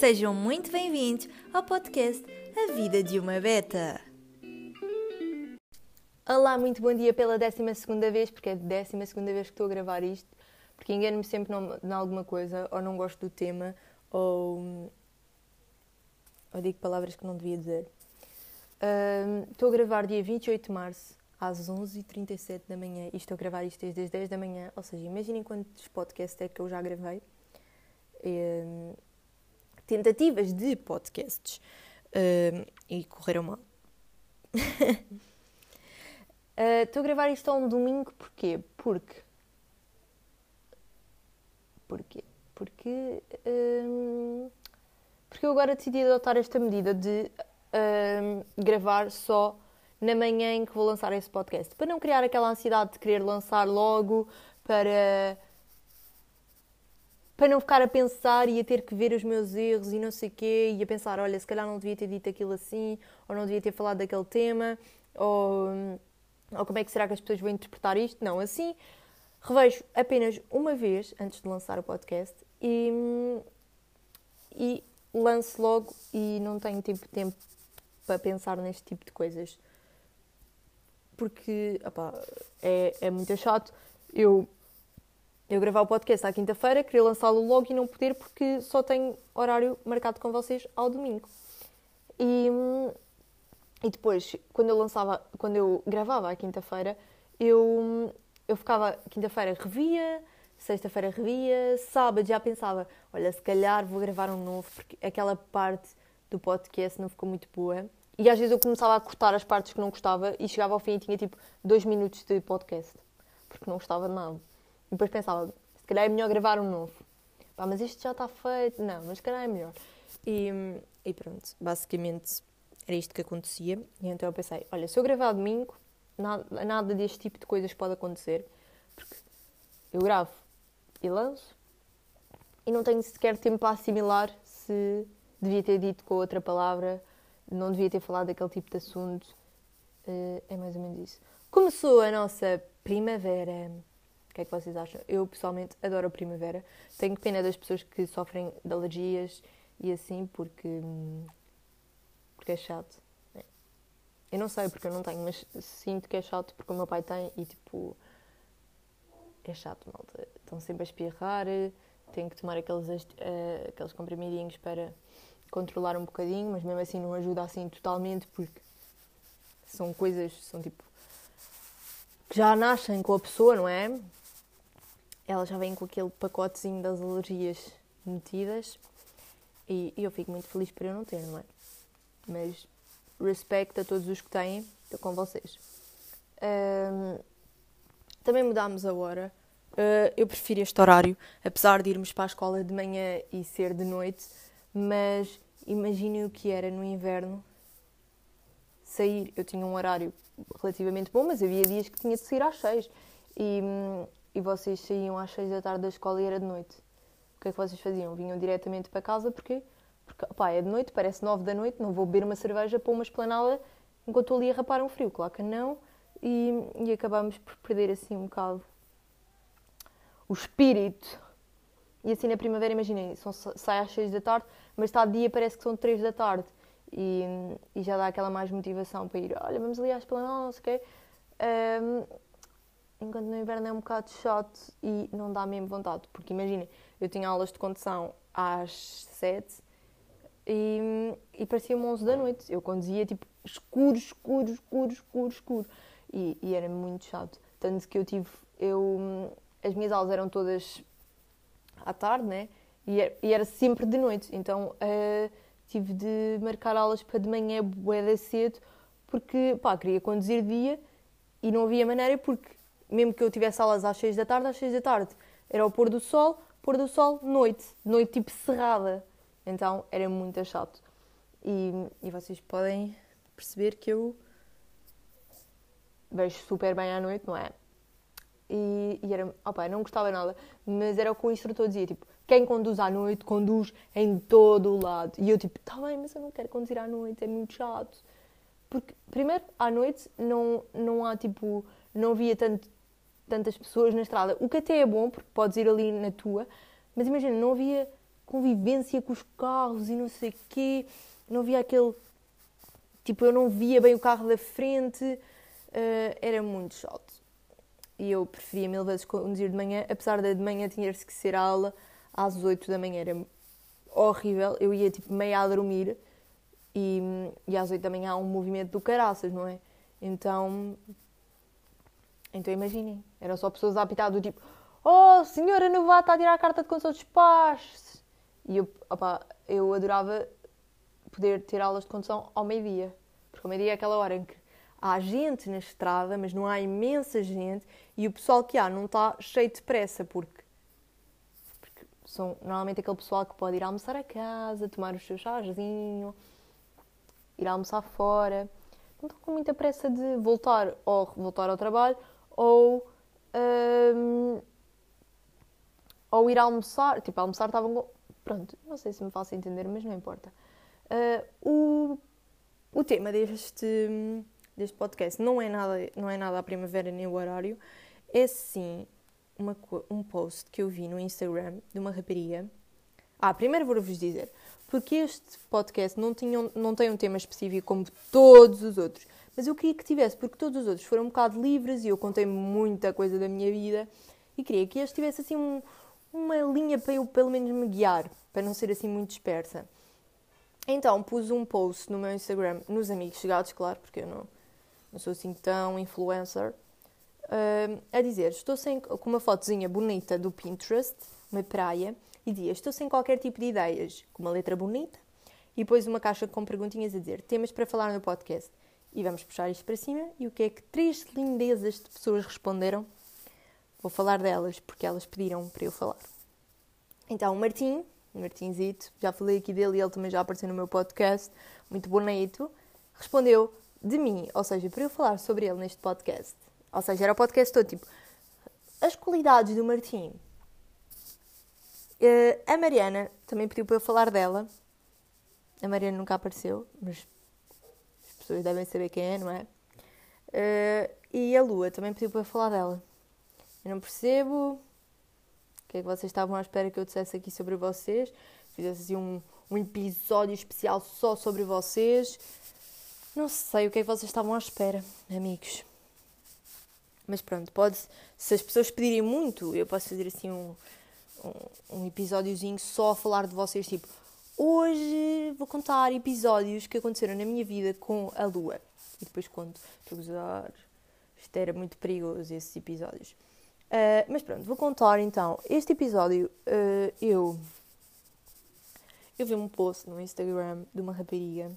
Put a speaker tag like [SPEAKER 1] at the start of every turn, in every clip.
[SPEAKER 1] Sejam muito bem-vindos ao podcast A Vida de uma Beta.
[SPEAKER 2] Olá, muito bom dia pela 12 vez, porque é a 12 vez que estou a gravar isto, porque engano-me sempre em alguma coisa, ou não gosto do tema, ou, ou digo palavras que não devia dizer. Uh, estou a gravar dia 28 de março, às 11h37 da manhã, e estou a gravar isto desde as 10 da manhã, ou seja, imaginem quantos podcasts é que eu já gravei. Uh, tentativas de podcasts uh, e correram mal. Uh, estou a gravar isto a um domingo porquê? Porque. Porquê? Porque. Um, porque eu agora decidi adotar esta medida de um, gravar só na manhã em que vou lançar esse podcast. Para não criar aquela ansiedade de querer lançar logo, para. Para não ficar a pensar e a ter que ver os meus erros e não sei o quê, e a pensar, olha, se calhar não devia ter dito aquilo assim, ou não devia ter falado daquele tema, ou ou como é que será que as pessoas vão interpretar isto? Não, assim revejo apenas uma vez antes de lançar o podcast e, e lanço logo e não tenho tipo tempo para pensar neste tipo de coisas. Porque é, é muito chato eu, eu gravar o podcast à quinta-feira, querer lançá-lo logo e não poder porque só tenho horário marcado com vocês ao domingo. E, e depois, quando eu lançava, quando eu gravava à quinta-feira, eu, eu ficava, quinta-feira revia, sexta-feira revia, sábado já pensava, olha, se calhar vou gravar um novo, porque aquela parte do podcast não ficou muito boa. E às vezes eu começava a cortar as partes que não gostava e chegava ao fim e tinha tipo dois minutos de podcast, porque não gostava de nada. E depois pensava, se calhar é melhor gravar um novo. Pá, mas isto já está feito. Não, mas se calhar é melhor. E, e pronto, basicamente era isto que acontecia. E então eu pensei: olha, se eu gravar domingo, nada, nada deste tipo de coisas pode acontecer. Porque eu gravo e lanço e não tenho sequer tempo para assimilar se devia ter dito com outra palavra, não devia ter falado daquele tipo de assunto. Uh, é mais ou menos isso. Começou a nossa primavera. O que é que vocês acham? Eu pessoalmente adoro a primavera. Tenho pena das pessoas que sofrem de alergias e assim, porque. Hum, porque é chato. Eu não sei porque eu não tenho, mas sinto que é chato porque o meu pai tem e tipo. É chato, malta. Estão sempre a espirrar, tenho que tomar aqueles, uh, aqueles comprimidinhos para controlar um bocadinho, mas mesmo assim não ajuda assim totalmente porque são coisas, são tipo. que já nascem com a pessoa, não é? Ela já vem com aquele pacotezinho das alergias metidas e, e eu fico muito feliz por eu não ter, não é? mas respeito a todos os que têm, estou com vocês. Um, também mudámos a hora. Uh, eu prefiro este horário, apesar de irmos para a escola de manhã e ser de noite, mas imaginem o que era no inverno sair. Eu tinha um horário relativamente bom, mas havia dias que tinha de sair às seis. E, e vocês saíam às seis da tarde da escola e era de noite. O que é que vocês faziam? Vinham diretamente para casa porque porque, pá, é de noite, parece nove da noite, não vou beber uma cerveja para uma esplanada enquanto estou ali a rapar um frio. Claro que não. E, e acabámos por perder assim um bocado o espírito. E assim na primavera, imaginem, são, sai às seis da tarde, mas está dia, parece que são três da tarde. E, e, já dá aquela mais motivação para ir, olha, vamos ali à esplanada, não sei o quê. Um, enquanto no inverno é um bocado chato e não dá mesmo vontade. Porque imaginem, eu tinha aulas de condução às sete e, e parecia-me 11 da noite. Eu conduzia tipo escuro, escuro, escuro, escuro, escuro. E, e era muito chato. Tanto que eu tive. Eu, as minhas aulas eram todas à tarde, né? E era, e era sempre de noite. Então uh, tive de marcar aulas para de manhã, bué cedo, porque pá, queria conduzir dia e não havia maneira, porque mesmo que eu tivesse aulas às 6 da tarde, às 6 da tarde era o pôr do sol, pôr do sol, noite. Noite tipo cerrada. Então era muito chato. E, e vocês podem perceber que eu vejo super bem à noite, não é? E, e era, opa, não gostava nada, mas era o que o instrutor dizia, tipo, quem conduz à noite, conduz em todo o lado. E eu, tipo, tá bem, mas eu não quero conduzir à noite, é muito chato. Porque, primeiro, à noite não, não há, tipo, não havia tanto, tantas pessoas na estrada, o que até é bom, porque podes ir ali na tua, mas imagina, não havia convivência com os carros e não sei quê. Não via aquele. Tipo, eu não via bem o carro da frente. Uh, era muito chato. E eu preferia mil vezes conduzir de manhã, apesar de de manhã tinha que ser aula às 8 da manhã. Era horrível. Eu ia tipo meia a dormir e, e às 8 da manhã há um movimento do caraças, não é? Então. Então imaginem, eram só pessoas a apitar do tipo: Oh, senhora novata a tirar a carta de condução dos pais. E eu, opa, eu adorava poder ter aulas de condução ao meio-dia. Porque ao meio-dia é aquela hora em que há gente na estrada, mas não há imensa gente e o pessoal que há não está cheio de pressa, porque, porque são normalmente aquele pessoal que pode ir almoçar a casa, tomar o seu chazinho, ir almoçar fora. Não estão com muita pressa de voltar ou voltar ao trabalho ou. Hum, ou ir almoçar, tipo, almoçar estavam. Pronto, não sei se me faço entender, mas não importa. Uh, o, o tema deste, deste podcast não é, nada, não é nada a primavera nem o horário, é sim uma, um post que eu vi no Instagram de uma rapariga. Ah, primeiro vou-vos dizer, porque este podcast não, tinha, não tem um tema específico como todos os outros, mas eu queria que tivesse, porque todos os outros foram um bocado livres e eu contei muita coisa da minha vida e queria que este tivesse assim um, uma linha para eu pelo menos me guiar, para não ser assim muito dispersa. Então pus um post no meu Instagram, nos amigos chegados, claro, porque eu não, não sou assim tão influencer, uh, a dizer: Estou sem, com uma fotozinha bonita do Pinterest, uma praia, e dizia: Estou sem qualquer tipo de ideias, com uma letra bonita, e depois uma caixa com perguntinhas a dizer: Temas para falar no podcast. E vamos puxar isto para cima. E o que é que três lindezas de pessoas responderam? Vou falar delas porque elas pediram para eu falar. Então, o Martim, Martinzito, já falei aqui dele ele também já apareceu no meu podcast, muito bonito, respondeu de mim, ou seja, para eu falar sobre ele neste podcast. Ou seja, era o podcast todo tipo as qualidades do Martim. Uh, a Mariana também pediu para eu falar dela. A Mariana nunca apareceu, mas as pessoas devem saber quem é, não é? Uh, e a Lua também pediu para falar dela. Eu não percebo o que é que vocês estavam à espera que eu dissesse aqui sobre vocês. Fizesse assim um, um episódio especial só sobre vocês. Não sei o que é que vocês estavam à espera, amigos. Mas pronto, pode, se as pessoas pedirem muito, eu posso fazer assim um, um, um episódiozinho só a falar de vocês, tipo, hoje vou contar episódios que aconteceram na minha vida com a Lua. E depois conto, estou a gozar. Isto era muito perigoso, esses episódios. Uh, mas pronto, vou contar então. Este episódio uh, eu. Eu vi um post no Instagram de uma rapariga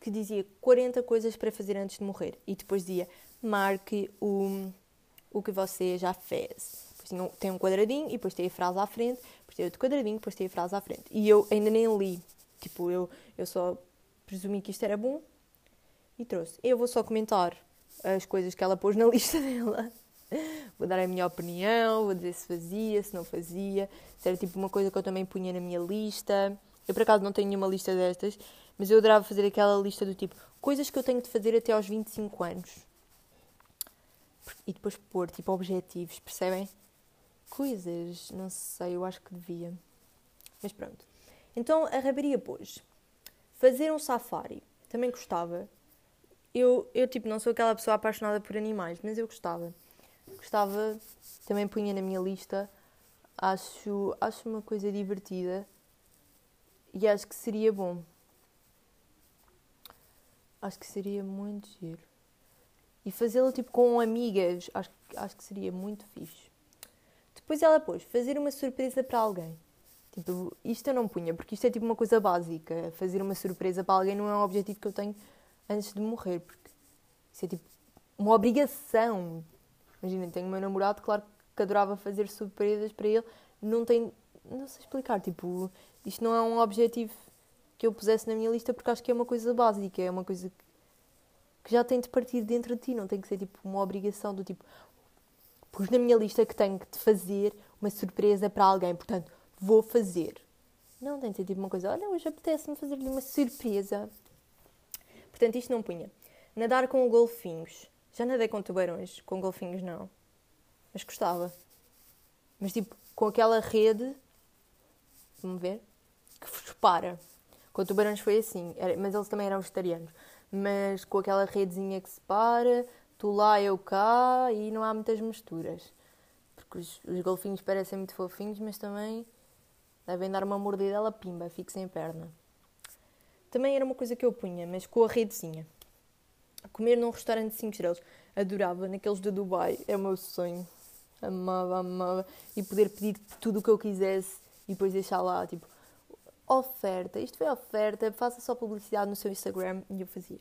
[SPEAKER 2] que dizia 40 coisas para fazer antes de morrer. E depois dizia: marque o, o que você já fez. Tem um quadradinho e depois tem a frase à frente, depois tem outro quadradinho, depois tem a frase à frente. E eu ainda nem li. Tipo, eu, eu só presumi que isto era bom e trouxe. Eu vou só comentar as coisas que ela pôs na lista dela vou dar a minha opinião, vou dizer se fazia, se não fazia, se era tipo uma coisa que eu também punha na minha lista. Eu por acaso não tenho nenhuma lista destas, mas eu adorava fazer aquela lista do tipo coisas que eu tenho de fazer até aos 25 anos. E depois pôr tipo objetivos, percebem? Coisas, não sei, eu acho que devia. Mas pronto. Então a rabaria pôs fazer um safari. Também gostava. Eu, eu tipo, não sou aquela pessoa apaixonada por animais, mas eu gostava gostava, também punha na minha lista. Acho, acho uma coisa divertida e acho que seria bom. Acho que seria muito giro. E fazê-lo tipo com amigas, acho, acho que seria muito fixe. Depois ela pôs fazer uma surpresa para alguém. Tipo, isto eu não punha, porque isto é tipo uma coisa básica. Fazer uma surpresa para alguém não é um objetivo que eu tenho antes de morrer, porque isso é tipo uma obrigação. Imaginem, tenho o meu namorado, claro que adorava fazer surpresas para ele, não tem. Não sei explicar, tipo, isto não é um objetivo que eu pusesse na minha lista porque acho que é uma coisa básica, é uma coisa que já tem de partir dentro de ti, não tem que ser tipo uma obrigação do tipo. Pus na minha lista que tenho de fazer uma surpresa para alguém, portanto, vou fazer. Não, tem de ser tipo uma coisa, olha, hoje apetece-me fazer-lhe uma surpresa. Portanto, isto não punha. Nadar com golfinhos. Já nadei com tubarões, com golfinhos não. Mas gostava. Mas tipo, com aquela rede Vamos ver? Que vos para. Com Tubarões foi assim, mas eles também eram vegetarianos. Mas com aquela redezinha que separa, tu lá, eu cá e não há muitas misturas. Porque os, os golfinhos parecem muito fofinhos, mas também devem dar uma mordidela, pimba, fico sem perna. Também era uma coisa que eu punha, mas com a redezinha. Comer num restaurante de 5 estrelas. Adorava, naqueles de Dubai, é o meu sonho. Amava, amava. E poder pedir tudo o que eu quisesse e depois deixar lá, tipo, oferta. Isto foi oferta, faça só publicidade no seu Instagram. E eu fazia.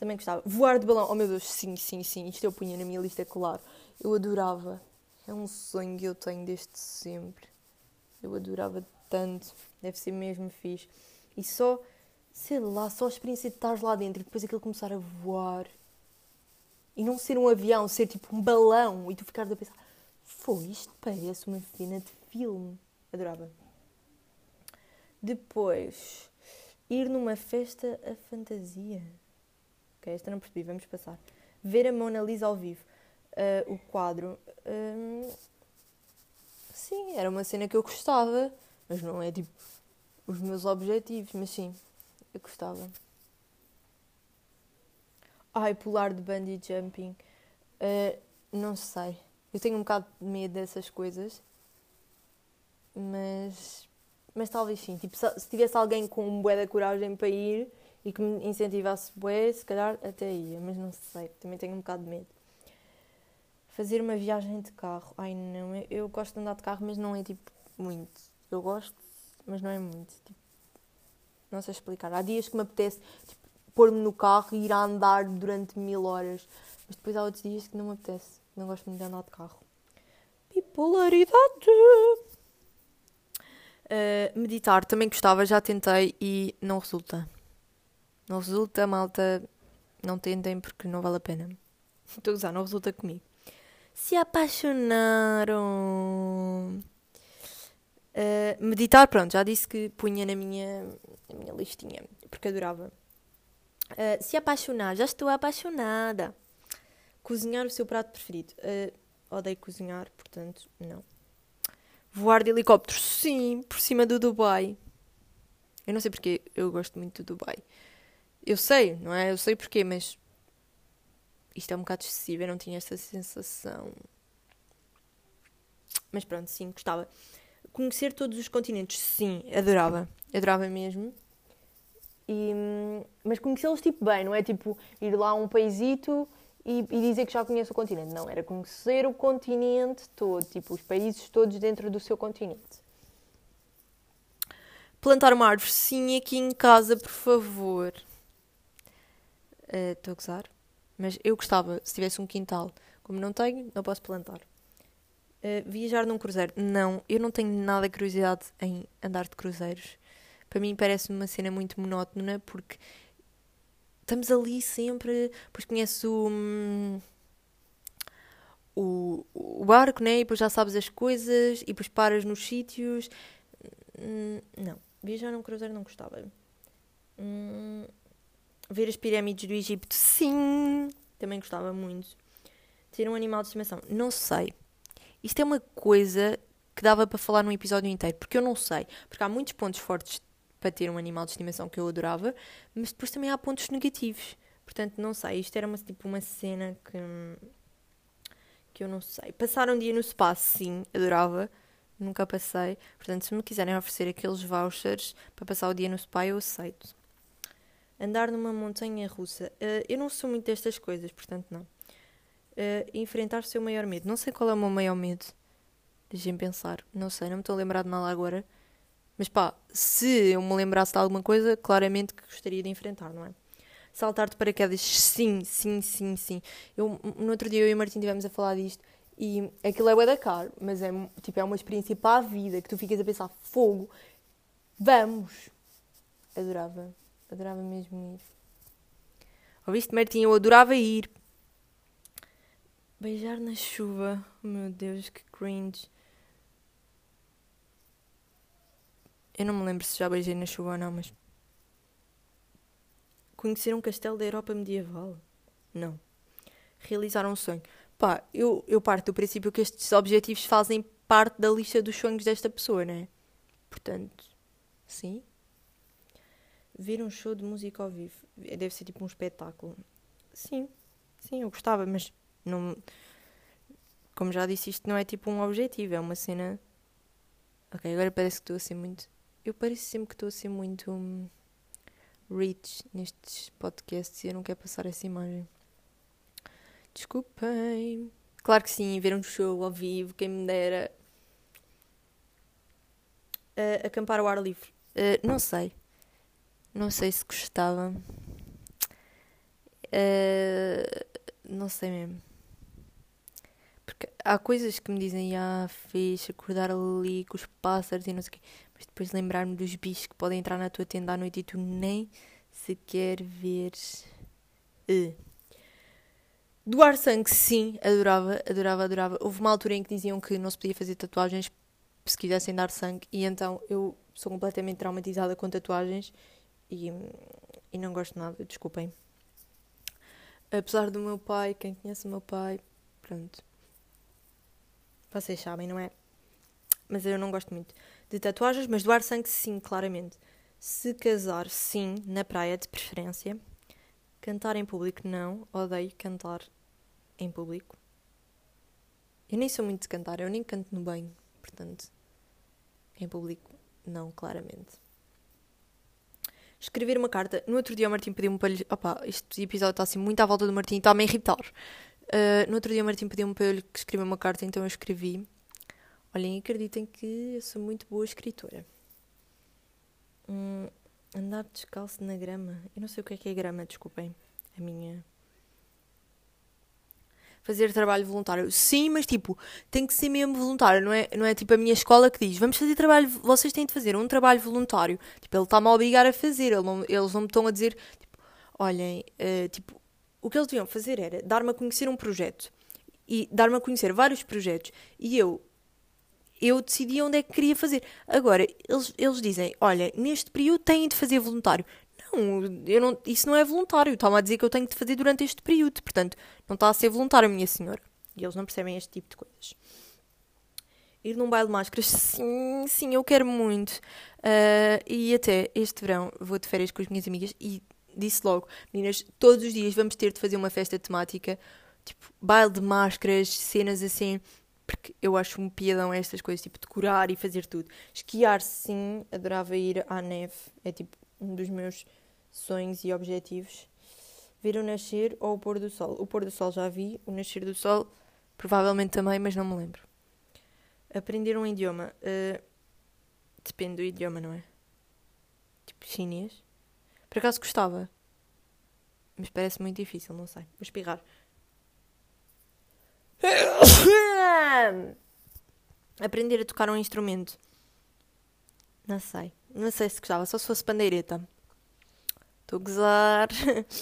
[SPEAKER 2] Também gostava. Voar de balão. Oh meu Deus, sim, sim, sim. Isto eu punha na minha lista, claro. Eu adorava. É um sonho que eu tenho desde sempre. Eu adorava tanto. Deve ser mesmo fixe. E só, sei lá, só a experiência de estar lá dentro e depois aquilo começar a voar. E não ser um avião, ser tipo um balão. E tu ficares a pensar, foi, isto parece uma cena de filme. Adorava. Depois, ir numa festa a fantasia. Ok, esta não percebi, vamos passar. Ver a Mona Lisa ao vivo. Uh, o quadro. Um, sim, era uma cena que eu gostava, mas não é tipo os meus objetivos, mas sim, eu gostava. Ai, pular de bungee jumping. Uh, não sei. Eu tenho um bocado de medo dessas coisas. Mas. Mas talvez sim. Tipo, se, se tivesse alguém com um bué da coragem para ir e que me incentivasse bué, se calhar até ia. Mas não sei. Também tenho um bocado de medo. Fazer uma viagem de carro. Ai não. Eu, eu gosto de andar de carro, mas não é tipo muito. Eu gosto, mas não é muito. Tipo, não sei explicar. Há dias que me apetece tipo, pôr-me no carro e ir a andar durante mil horas. Mas depois há outros dias que não me apetece. Não gosto muito de andar de carro. Bipolaridade! Uh, meditar também gostava, já tentei e não resulta. Não resulta, malta. Não tentem porque não vale a pena. Estou a usar, não resulta comigo. Se apaixonaram. Uh, meditar, pronto, já disse que punha na minha, na minha listinha, porque adorava. Uh, se apaixonar, já estou apaixonada. Cozinhar o seu prato preferido. Uh, odeio cozinhar, portanto, não. Voar de helicóptero, sim, por cima do Dubai. Eu não sei porque eu gosto muito do Dubai. Eu sei, não é? Eu sei porquê, mas isto é um bocado excessivo. Eu não tinha esta sensação. Mas pronto, sim, gostava. Conhecer todos os continentes, sim, adorava. Adorava mesmo. E, mas conhecê-los tipo bem, não é tipo ir lá a um paísito e, e, dizer que já conhece o continente. Não, era conhecer o continente todo, tipo os países todos dentro do seu continente. Plantar uma árvore, sim, aqui em casa, por favor. Eh, estou uh, a gozar. Mas eu gostava, se tivesse um quintal. Como não tenho, não posso plantar. Uh, viajar num cruzeiro. Não, eu não tenho nada de curiosidade em andar de cruzeiros. Para mim parece uma cena muito monótona porque estamos ali sempre, depois conheces o, hum, o, o barco, né? E depois já sabes as coisas, e depois paras nos sítios. Hum, não, viajar num cruzeiro não gostava. Hum, ver as pirâmides do Egito, sim, também gostava muito. Ter um animal de estimação, não sei. Isto é uma coisa que dava para falar num episódio inteiro, porque eu não sei. Porque há muitos pontos fortes para ter um animal de estimação que eu adorava, mas depois também há pontos negativos. Portanto, não sei. Isto era uma, tipo uma cena que. que eu não sei. Passar um dia no espaço, sim, adorava. Nunca passei. Portanto, se me quiserem oferecer aqueles vouchers para passar o dia no spa, eu aceito. Andar numa montanha russa. Uh, eu não sou muito destas coisas, portanto, não. Uh, enfrentar o seu maior medo. Não sei qual é o meu maior medo. Deixem pensar. Não sei, não me estou a lembrar de nada agora. Mas pá, se eu me lembrasse de alguma coisa, claramente que gostaria de enfrentar, não é? Saltar de paraquedas, sim, sim, sim, sim. Eu, no outro dia eu e o Martim estivemos a falar disto e aquilo é bué da caro, mas é, tipo, é uma experiência para a vida que tu ficas a pensar, fogo, vamos! Adorava, adorava mesmo ir. Ouviste, Martim? Eu adorava ir. Beijar na chuva, meu Deus, que cringe. Eu não me lembro se já beijei na chuva ou não, mas. Conhecer um castelo da Europa medieval? Não. Realizar um sonho? Pá, eu, eu parto do princípio que estes objetivos fazem parte da lista dos sonhos desta pessoa, né? Portanto, sim. Ver um show de música ao vivo. Deve ser tipo um espetáculo. Sim, sim, eu gostava, mas não. Como já disse, isto não é tipo um objetivo, é uma cena. Ok, agora parece que estou a ser muito. Eu pareço sempre que estou a ser muito. Hum, rich nestes podcasts e eu não quero passar essa imagem. Desculpem. Claro que sim, ver um show ao vivo, quem me dera. Uh, acampar ao ar livre. Uh, não sei. Não sei se gostava. Uh, não sei mesmo. Porque há coisas que me dizem, ah, fixe, acordar ali com os pássaros e não sei o quê. Mas depois lembrar-me dos bichos que podem entrar na tua tenda à noite e tu nem sequer veres. Uh. Doar sangue, sim, adorava, adorava, adorava. Houve uma altura em que diziam que não se podia fazer tatuagens se quisessem dar sangue, e então eu sou completamente traumatizada com tatuagens e, e não gosto nada, desculpem. Apesar do meu pai, quem conhece o meu pai, pronto. Vocês sabem, não é? Mas eu não gosto muito de tatuagens, mas doar sangue, sim, claramente. Se casar, sim, na praia de preferência. Cantar em público, não. Odeio cantar em público. Eu nem sou muito de cantar, eu nem canto no banho, portanto, em público, não, claramente. Escrever uma carta. No outro dia o Martim pediu-me para lhe. Opa, este episódio está assim muito à volta do Martim, está-me a irritar. Uh, no outro dia o Martim pediu-me para eu lhe escrever uma carta, então eu escrevi. Olhem, acreditem que eu sou muito boa escritora. Hum, andar descalço na grama. Eu não sei o que é que é grama, desculpem. A minha fazer trabalho voluntário. Sim, mas tipo, tem que ser mesmo voluntário, não é, não é tipo a minha escola que diz, vamos fazer trabalho, vocês têm de fazer um trabalho voluntário. Tipo, ele está-me a obrigar a fazer, ele não, eles não me estão a dizer, tipo, olhem, uh, tipo, o que eles deviam fazer era dar-me a conhecer um projeto e dar-me a conhecer vários projetos e eu eu decidi onde é que queria fazer. Agora, eles, eles dizem, olha, neste período têm de fazer voluntário. Não, não, isso não é voluntário. Está-me a dizer que eu tenho de fazer durante este período. Portanto, não está a ser voluntário, minha senhora. E eles não percebem este tipo de coisas. Ir num baile de máscaras, sim, sim, eu quero muito. Uh, e até este verão vou de férias com as minhas amigas e disse logo, meninas, todos os dias vamos ter de fazer uma festa temática, tipo, baile de máscaras, cenas assim, porque eu acho um piadão estas coisas, tipo, decorar e fazer tudo. Esquiar, sim, adorava ir à neve, é tipo um dos meus sonhos e objetivos. Ver o nascer ou o pôr do sol. O pôr do sol já vi, o nascer do sol provavelmente também, mas não me lembro. Aprender um idioma. Uh, depende do idioma, não é? Tipo chinês. Por acaso gostava. Mas parece muito difícil, não sei. Vou espirrar. Aprender a tocar um instrumento. Não sei. Não sei se gostava, só se fosse pandeireta. Estou a gozar.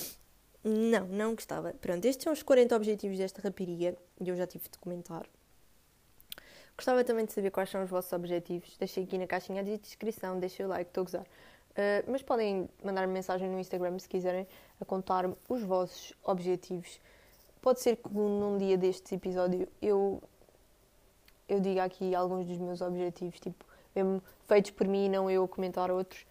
[SPEAKER 2] não, não gostava. Pronto, estes são os 40 objetivos desta rapariga e eu já tive de comentar. Gostava também de saber quais são os vossos objetivos. Deixei aqui na caixinha de descrição, deixem o like, estou a gozar. Uh, mas podem mandar -me mensagem no Instagram se quiserem a contar-me os vossos objetivos. Pode ser que num dia deste episódio eu, eu diga aqui alguns dos meus objetivos, tipo, mesmo feitos por mim e não eu comentar outros.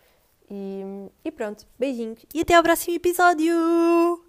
[SPEAKER 2] E, e pronto, beijinhos e até ao próximo episódio!